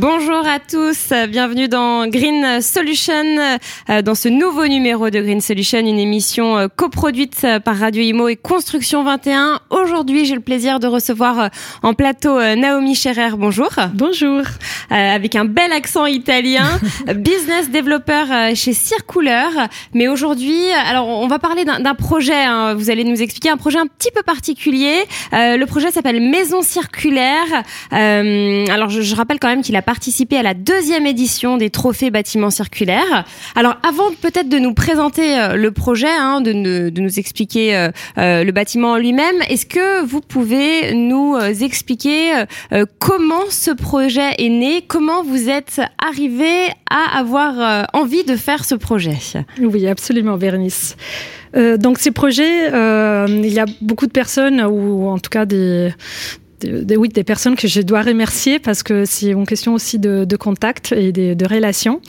Bonjour à tous, bienvenue dans Green Solution, euh, dans ce nouveau numéro de Green Solution, une émission euh, coproduite par Radio Imo et Construction 21. Aujourd'hui, j'ai le plaisir de recevoir euh, en plateau Naomi Scherer. Bonjour. Bonjour. avec un bel accent italien, business developer chez Circular. Mais aujourd'hui, alors on va parler d'un projet, hein. vous allez nous expliquer un projet un petit peu particulier. le projet s'appelle Maison Circulaire. alors je, je rappelle quand même qu'il a participé à la deuxième édition des trophées bâtiments circulaires. Alors avant peut-être de nous présenter euh, le projet, hein, de, nous expliquer euh, euh, le bâtiment lui-même, est-ce que vous pouvez nous expliquer comment ce projet est né, comment vous êtes arrivé à avoir envie de faire ce projet? Oui, absolument, Bernice. donc ces projets, il y a beaucoup de personnes, ou en tout cas des, des, oui, des personnes que je dois remercier parce que c'est une question aussi de, de contact et de, de relations.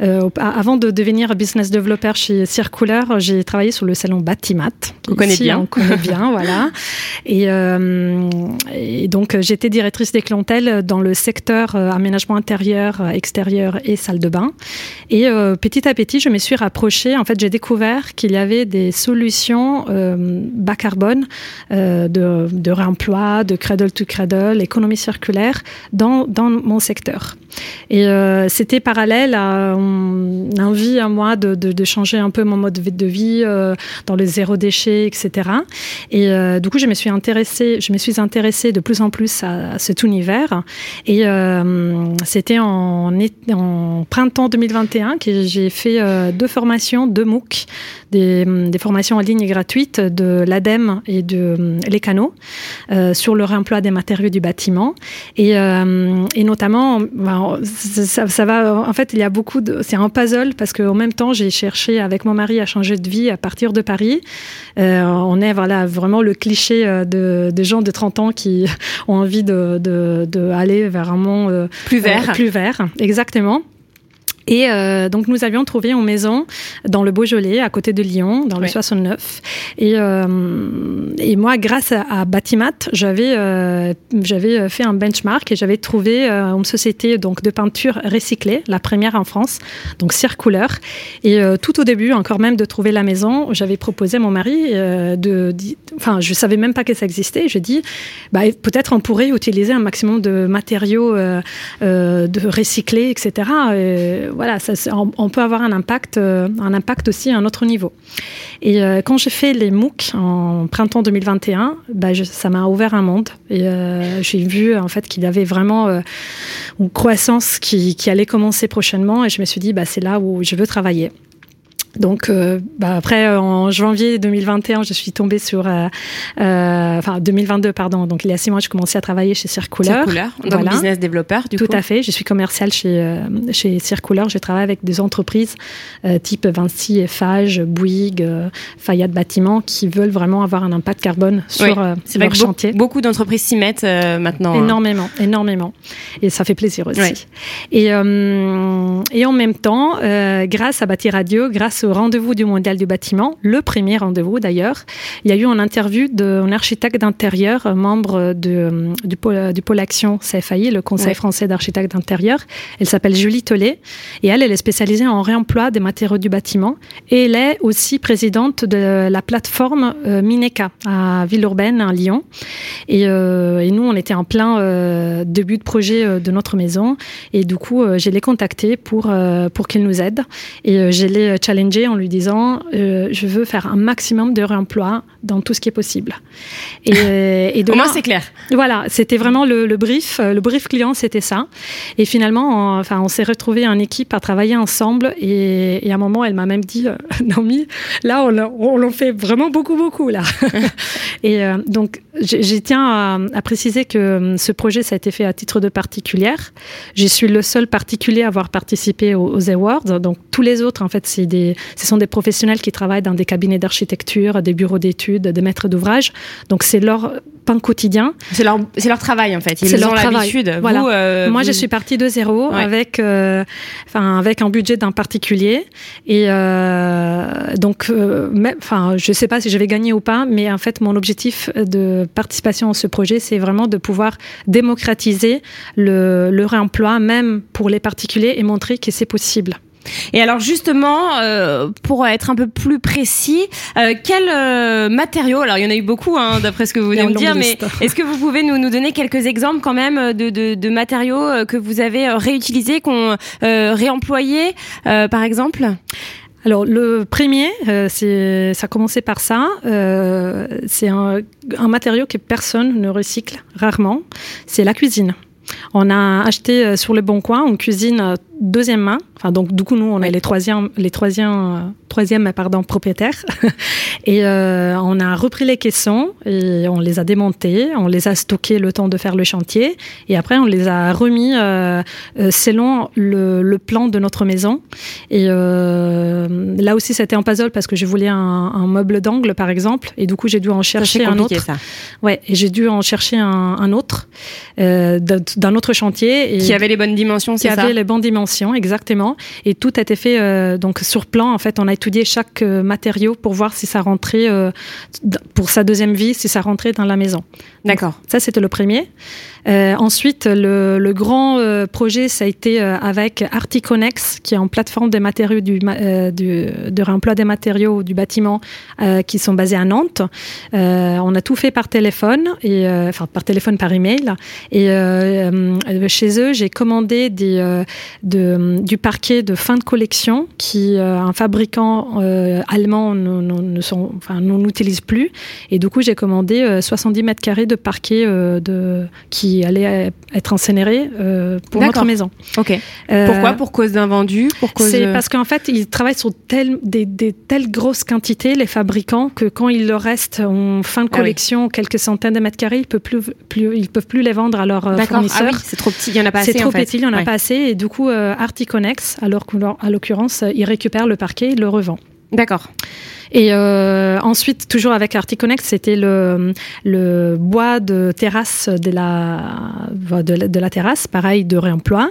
Euh, avant de devenir business developer chez Circular, j'ai travaillé sur le salon Batimat. On connaît bien. On connaît bien, voilà. Et, euh, et donc, j'étais directrice des clientèles dans le secteur euh, aménagement intérieur, euh, extérieur et salle de bain. Et euh, petit à petit, je me suis rapprochée. En fait, j'ai découvert qu'il y avait des solutions euh, bas carbone de, de réemploi, de cradle to cradle, économie circulaire dans, dans mon secteur. Et euh, c'était parallèle à une envie à moi de, changer un peu mon mode de vie euh, dans le zéro déchet, etc. Et euh, du coup, je me suis intéressée, je me suis intéressée de plus en plus à, à cet univers. Et euh, c'était en, printemps 2021 que j'ai fait euh, deux formations, deux MOOC, des, des, formations en ligne gratuites de l'ADEME et de les canaux sur le réemploi des matériaux du bâtiment. Et, et notamment, ben, ça, ça, va. En fait, il y a beaucoup de. C'est un puzzle parce qu'en même temps, j'ai cherché avec mon mari à changer de vie à partir de Paris. Euh, on est voilà vraiment le cliché de, des gens de 30 ans qui ont envie de, de, de aller vers un monde euh, plus vert. Euh, plus vert, exactement. Et euh, donc nous avions trouvé une maison dans le Beaujolais, à côté de Lyon, dans le oui. 69. Et, euh, et moi, grâce à, à Batimat, j'avais euh, j'avais fait un benchmark et j'avais trouvé euh, une société donc de peinture recyclée, la première en France, donc Circular. Et euh, tout au début, encore même de trouver la maison, j'avais proposé à mon mari euh, de, enfin, je savais même pas que ça existait. Je dis, bah, peut-être on pourrait utiliser un maximum de matériaux euh, de recyclés, etc. Et, voilà, on, peut avoir un impact, euh, un impact aussi à un autre niveau. Et euh, quand j'ai fait les MOOC en printemps 2021, bah, ça m'a ouvert un monde. Et euh, j'ai vu en fait qu'il y avait vraiment une croissance qui, qui, allait commencer prochainement. Et je me suis dit, bah, c'est là où je veux travailler. Donc, euh, bah après, euh, en janvier 2021, je suis tombée sur, euh, euh, enfin 2022, pardon. Donc, il y a six mois, je commençais à travailler chez Circular. Circular, donc voilà. business développeur, du Tout coup. à fait. Je suis commerciale chez euh, chez Circular. Je travaille avec des entreprises euh, type Vinci, Eiffage, Bouygues, Fayette Bâtiment, qui veulent vraiment avoir un impact carbone sur oui. leur vrai chantier. Beaucoup, beaucoup d'entreprises s'y mettent euh, maintenant. Énormément, hein. énormément. Et ça fait plaisir aussi. Oui. Et, et en même temps, grâce à Bâti Radio, grâce au rendez-vous du mondial du bâtiment, le premier rendez-vous d'ailleurs. Il y a eu une interview d'un architecte d'intérieur, membre de, du, pôle, du pôle Action CFAI, le Conseil ouais. français d'architectes d'intérieur. Elle s'appelle Julie Tollet et elle, elle est spécialisée en réemploi des matériaux du bâtiment et elle est aussi présidente de la plateforme euh, Mineca à Villeurbanne, à Lyon. Et, euh, et, nous, on était en plein euh, début de projet euh, de notre maison et du coup, euh, je l'ai contactée pour, euh, pour qu'elle nous aide et je l'ai challengée en lui disant euh, je veux faire un maximum de réemploi dans tout ce qui est possible. Et, et de Au moins, c'est clair. Voilà, c'était vraiment le, le, brief. Le brief client, c'était ça. Et finalement, on, enfin, on s'est retrouvés en équipe à travailler ensemble. Et, et à un moment, elle m'a même dit euh, Naomi, là, on, on en fait vraiment beaucoup, beaucoup. là. et euh, donc, j'y tiens à, à, préciser que euh, ce projet, ça a été fait à titre de particulière. Je suis le seul particulier à avoir participé aux, aux Awards. Donc, tous les autres, en fait, c'est des, ce sont des professionnels qui travaillent dans des cabinets d'architecture, des bureaux d'études, des maîtres d'ouvrage. Donc c'est leur pain quotidien. C'est leur, travail en fait. Ils C'est leur ont l'habitude. Voilà. Euh, Moi, vous- je suis partie de zéro Ouais. avec, euh, enfin, avec un budget d'un particulier. Et euh, donc, enfin, je sais pas si je vais gagner ou pas, mais en fait, mon objectif de participation à ce projet, c'est vraiment de pouvoir démocratiser le, le réemploi, même pour les particuliers, et montrer que c'est possible. Et alors justement, euh, pour être un peu plus précis, euh, quels euh, matériaux Alors il y en a eu beaucoup, hein, d'après ce que vous venez de dire, mais est-ce que vous pouvez nous, nous donner quelques exemples quand même de, de, de matériaux que vous avez réutilisés, qu'on réemployés, par exemple? Alors le premier, euh, c'est ça a commencé par ça. euh, c'est un, un matériau que personne ne recycle rarement. C'est la cuisine. On a acheté euh, sur le bon coin une cuisine deuxième main. Enfin donc du coup nous on est les troisième les troisième euh, troisième pardon propriétaires et euh, on a repris les caissons et on les a démontés, on les a stockés le temps de faire le chantier et après on les a remis euh, euh, selon le, le plan de notre maison. Et euh, là aussi, c'était en puzzle parce que je voulais un, un meuble d'angle, par exemple, et du coup, j'ai dû en chercher un autre. ça. Ouais, et j'ai dû en chercher un, un autre euh, d'un autre chantier. Et Qui avait les bonnes dimensions, qui c'est ça avait les bonnes dimensions, exactement. Et tout a été fait euh, donc sur plan. En fait, on a étudié chaque euh, matériau pour voir si ça rentrait euh, pour sa deuxième vie, si ça rentrait dans la maison. D'accord. Ça, c'était le premier. Euh, ensuite, le, le grand euh, projet, ça a été euh, avec Articonex, qui est en plateforme des matériaux du, euh, du- de réemploi des matériaux du bâtiment euh, qui sont basés à Nantes. Euh, on a tout fait par téléphone, et, euh, enfin par téléphone, par email. Et chez eux, j'ai commandé des, euh, de- du parquet de fin de collection qui euh, un fabricant euh, allemand sont, enfin, n'utilise plus. Et du coup, j'ai commandé euh, 70 mètres carrés de parquet euh, de, qui allait être incinéré euh, pour notre maison. Ok. Euh, Pourquoi? Pour cause d'invendu? Pour cause c'est parce qu'en fait, ils travaillent sur tel- des, des telles grosses quantités, les fabricants, que quand il leur reste en fin de Ah oui. collection quelques centaines de mètres carrés, ils peuvent plus, plus, ils peuvent plus les vendre à leurs. Ah fournisseurs. oui, c'est trop petit. Il y en a pas assez. C'est trop en fait. petit, il n'y en a Ouais. pas assez. Et du coup, Articonex, alors qu'à l'occurrence, ils récupèrent le parquet, ils le revendent. D'accord. Et euh, ensuite, toujours avec Articonex, c'était le, le bois de terrasse de la, de, la- de la terrasse, pareil, de réemploi.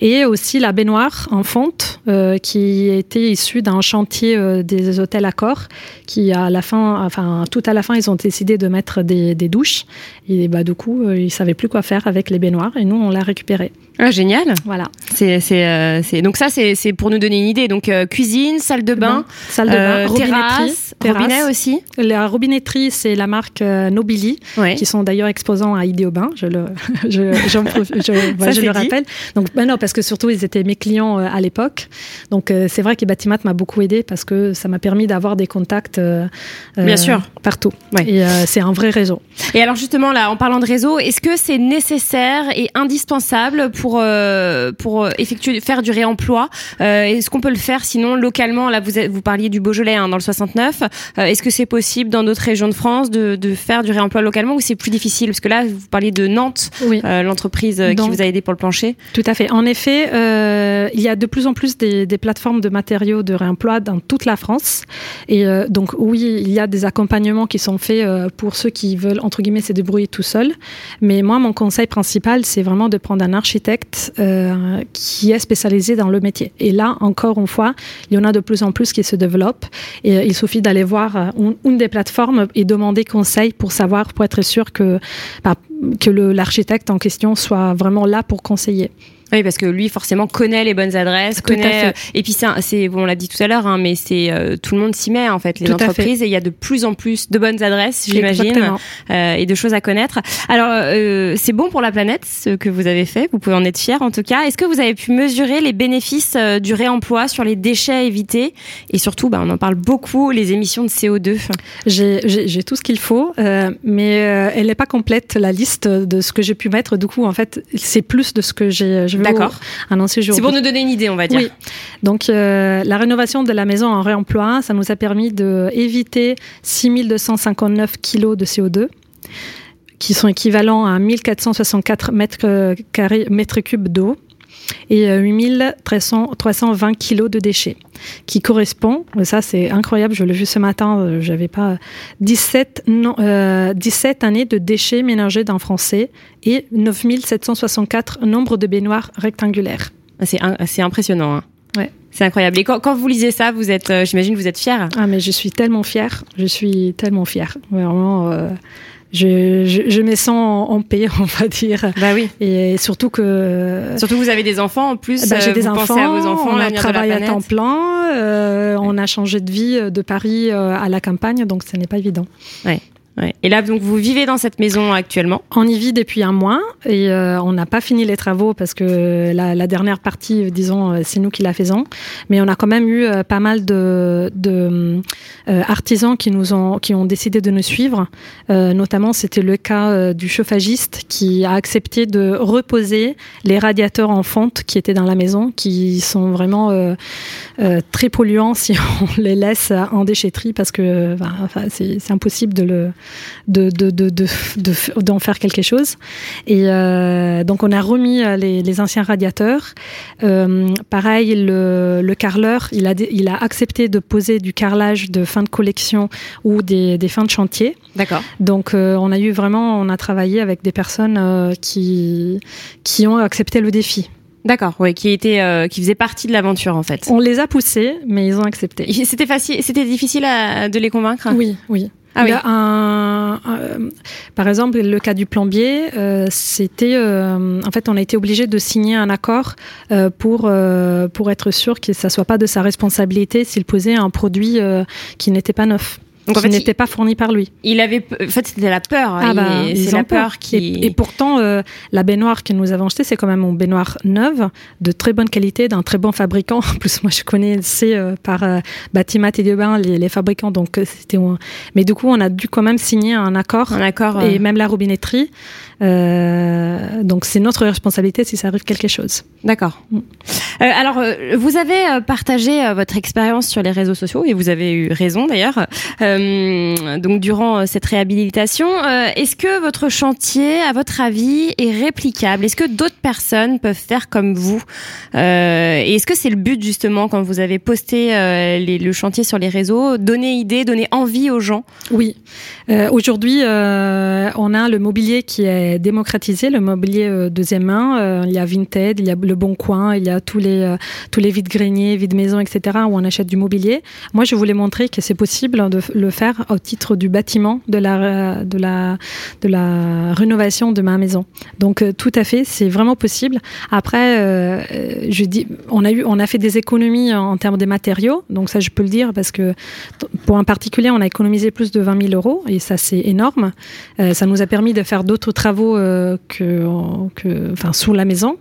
Et aussi la baignoire en fonte, euh, qui était issue d'un chantier euh, des hôtels Accor, qui à la fin, enfin, tout à la fin, ils ont décidé de mettre des, des douches. Et bah, du coup, ils savaient plus quoi faire avec les baignoires. Et nous, on l'a récupéré. Ah, génial. Voilà. C'est, euh. Donc ça, c'est, pour nous donner une idée. Donc euh, cuisine, salle de bain, Salle de bain, euh, robinetterie, terrasse, terrasse. robinet aussi. La robinetterie, c'est la marque euh, Nobili. Ouais. qui sont d'ailleurs exposants à Idéobain, je le, je, je, voilà, je c'est le rappelle. Donc, ben non, parce que surtout, ils étaient mes clients euh, à l'époque. Donc, euh, c'est vrai que Batimat m'a beaucoup aidé parce que ça m'a permis d'avoir des contacts Bien sûr. partout. Ouais. Et c'est un vrai réseau. Et alors justement là, en parlant de réseau, est-ce que c'est nécessaire et indispensable pour pour effectuer faire du réemploi? Est-ce qu'on peut le faire? Sinon localement Là, vous vous parliez du Beaujolais hein, dans le 69. Euh, est-ce que c'est possible dans d'autres régions de France de, de faire du réemploi localement ou c'est plus difficile? Parce que là, vous parliez de Nantes, Oui. euh, l'entreprise qui vous a aidé pour le plancher. Tout à fait. En effet, euh, il y a de plus en plus des, des plateformes de matériaux de réemploi dans toute la France. Et euh, donc, oui, il y a des accompagnements qui sont faits euh, pour ceux qui veulent, entre guillemets, se débrouiller tout seuls. Mais moi, mon conseil principal, c'est vraiment de prendre un architecte euh, qui est spécialisé dans le métier. Et là, encore une fois, il y en a de plus en plus qui se développent. Et euh, il suffit d'aller voir euh, une, des plateformes et demander conseil pour savoir, pour être sûr que, bah, que l'architecte en question soit vraiment là pour conseiller. Oui, parce que lui, forcément, connaît les bonnes adresses, Tout connaît. euh, Et puis, c'est, bon, on l'a dit tout à l'heure, hein, mais c'est euh, tout le monde s'y met en fait, les Tout à fait. entreprises, et il y a de plus en plus de bonnes adresses, j'imagine, euh, et de choses à connaître. Alors, euh, c'est bon pour la planète ce que vous avez fait. Vous pouvez en être fier, en tout cas. Est-ce que vous avez pu mesurer les bénéfices du réemploi sur les déchets évités, et surtout, bah, on en parle beaucoup, les émissions de CO2. J'ai- tout ce qu'il faut, mais elle n'est pas complète, la liste de ce que j'ai pu mettre. Du coup, en fait, c'est plus de ce que j'ai- D'accord. vous annoncer C'est aujourd'hui. pour nous donner une idée, on va dire. Oui. Donc, euh, la rénovation de la maison en réemploi, ça nous a permis d'éviter 6259 kilos de CO2 qui sont équivalents à 1464 mètres, carrés, mètres cubes d'eau. Et 8320 kilos de déchets, qui correspond, ça c'est incroyable, je l'ai vu ce matin, j'avais pas 17, non, 17 années de déchets ménagés d'un Français et 9764 nombre de baignoires rectangulaires. C'est impressionnant. Hein. Ouais. C'est incroyable. Et quand, quand, vous lisez ça, vous êtes, euh, j'imagine, vous êtes fière? Ah, mais je suis tellement fière. Je suis tellement fière. Vraiment. Euh, je, je, je, me sens en, paix, on va dire. Bah oui. Et surtout que. Surtout vous avez des enfants en plus. Bah, J'ai euh, des enfants. À vos enfants. On a travaillé à temps plein. Euh, ouais. On a changé de vie de Paris à la campagne, donc ce n'est pas évident. Ouais. Et là, donc, vous vivez dans cette maison actuellement? On y vit depuis un mois et euh, on n'a pas fini les travaux parce que la, dernière partie, disons, euh, c'est nous qui la faisons. Mais on a quand même eu euh, pas mal de, artisans qui nous ont, qui ont décidé de nous suivre. Notamment, c'était le cas du chauffagiste qui a accepté de reposer les radiateurs en fonte qui étaient dans la maison, qui sont vraiment très polluants si on les laisse en déchetterie parce que c'est impossible de le d'en de, de, de, de, faire quelque chose. Et euh, donc on a remis les, les anciens radiateurs. Euh, pareil, le, le carreleur, il a, il a accepté de poser du carrelage de fin de collection ou des, des fins de chantier. D'accord. Donc euh, on a eu vraiment, on a travaillé avec des personnes euh, qui, qui ont accepté le défi. D'accord, oui, qui était, euh, qui faisait partie de l'aventure en fait. On les a poussés, mais ils ont accepté. C'était facile, c'était difficile à, de les convaincre? Oui, oui. Ah oui. Un, un, par exemple, le cas du plombier, euh, c'était, euh, en fait, on a été obligé de signer un accord euh, pour pour être sûr que ça soit pas de sa responsabilité s'il posait un produit qui n'était pas neuf. Donc, qui en fait, n'était pas fourni par lui. Il avait, en fait, c'était la peur. Ah bah, c'est la peur, peur qui. Et, et pourtant, euh, la baignoire que nous avons achetée, c'est quand même une baignoire neuve, de très bonne qualité, d'un très bon fabricant. En plus, moi, je connaissais euh, par euh, Batimat et Bain les, les fabricants, donc c'était. Mais du coup, on a dû quand même signer un accord. Un accord. Et même la robinetterie. Euh, donc c'est notre responsabilité si ça arrive quelque chose. D'accord. Mm. Euh, alors euh, vous avez partagé euh, votre expérience sur les réseaux sociaux et vous avez eu raison d'ailleurs. Euh, donc durant cette réhabilitation, est-ce que votre chantier, à votre avis, est réplicable? Est-ce que d'autres personnes peuvent faire comme vous? Et est-ce que c'est le but justement quand vous avez posté le chantier sur les réseaux, donner idée, donner envie aux gens? Oui. Aujourd'hui, on a le mobilier qui est démocratisé, le mobilier euh, deuxième main. Euh, il y a Vinted, il y a Le Bon Coin, il y a tous les, euh, tous les vides-greniers, vides-maisons, etc., où on achète du mobilier. Moi, je voulais montrer que c'est possible de le faire au titre du bâtiment, de la, de la, de la rénovation de ma maison. Donc, tout à fait, c'est vraiment possible. Après, euh, je dis, on a, eu, on a fait des économies en, termes des matériaux, donc ça, je peux le dire, parce que pour un particulier, on a économisé plus de 20 000 euros, et ça, c'est énorme. Euh, ça nous a permis de faire d'autres travaux euh, que, que, enfin, sous la maison.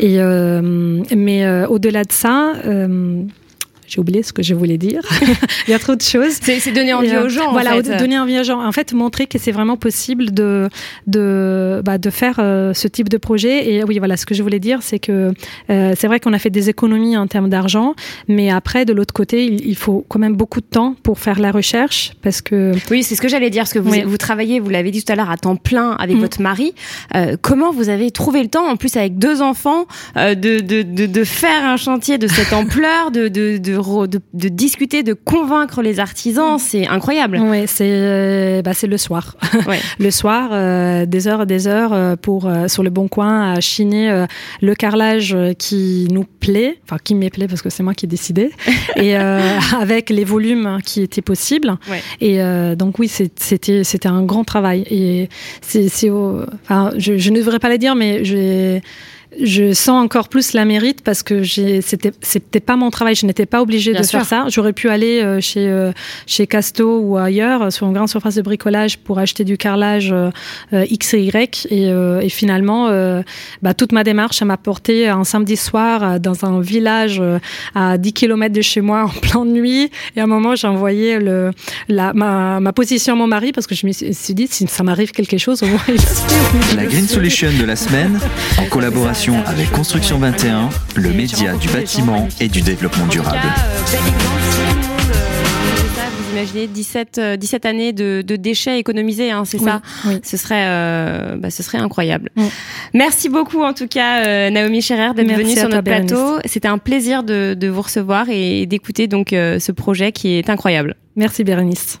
Et, euh, mais euh, au-delà de ça, j'ai oublié ce que je voulais dire. Il y a trop de choses. C'est donner envie aux gens. Voilà, en fait. donner envie aux gens. En fait, montrer que c'est vraiment possible de de bah, de faire euh, ce type de projet. Et oui, voilà, ce que je voulais dire, c'est que euh, c'est vrai qu'on a fait des économies en termes d'argent, mais après, de l'autre côté, il, il, faut quand même beaucoup de temps pour faire la recherche, parce que oui, c'est ce que j'allais dire, parce que vous oui. vous travaillez, vous l'avez dit tout à l'heure, à temps plein avec mmh. votre mari. Euh, comment vous avez trouvé le temps, en plus avec deux enfants, euh, de, de, de de faire un chantier de cette ampleur, de de, de de, de, discuter, de convaincre les artisans, c'est incroyable. Oui, c'est euh, bah, c'est le soir. Ouais. le soir, euh, des heures et des heures euh, pour sur le bon coin à chiner le carrelage qui nous plaît, enfin qui me plaît parce que c'est moi qui ai décidé, et avec les volumes qui étaient possibles. Ouais. Et donc oui, c'était c'était un grand travail. Et c'est enfin je, je ne devrais pas le dire, mais j'ai je sens encore plus la mérite parce que c'était c'était pas mon travail. Je n'étais pas obligée Bien de sûr. faire ça. J'aurais pu aller euh, chez euh, chez Casto ou ailleurs sur une grande surface de bricolage pour acheter du carrelage euh, X et Y. Et, et finalement bah, toute ma démarche m'a porté un samedi soir dans un village à 10 km de chez moi en pleine nuit. Et à un moment j'ai envoyé le la ma, ma position à mon mari parce que je me suis dit si ça m'arrive quelque chose au moins il la Green Solution de la semaine en collaboration avec Construction 21, le média du bâtiment et du développement durable. Euh, euh, vous imaginez 17, 17 années de, de déchets économisés, hein, c'est Oui, ça oui. Ce serait, euh, bah, ce serait incroyable. Merci beaucoup en tout cas, euh, Naomi Scherer, d'être venue sur toi, notre plateau. C'était un plaisir de, de vous recevoir et d'écouter donc euh, ce projet qui est incroyable. Merci Bérénice.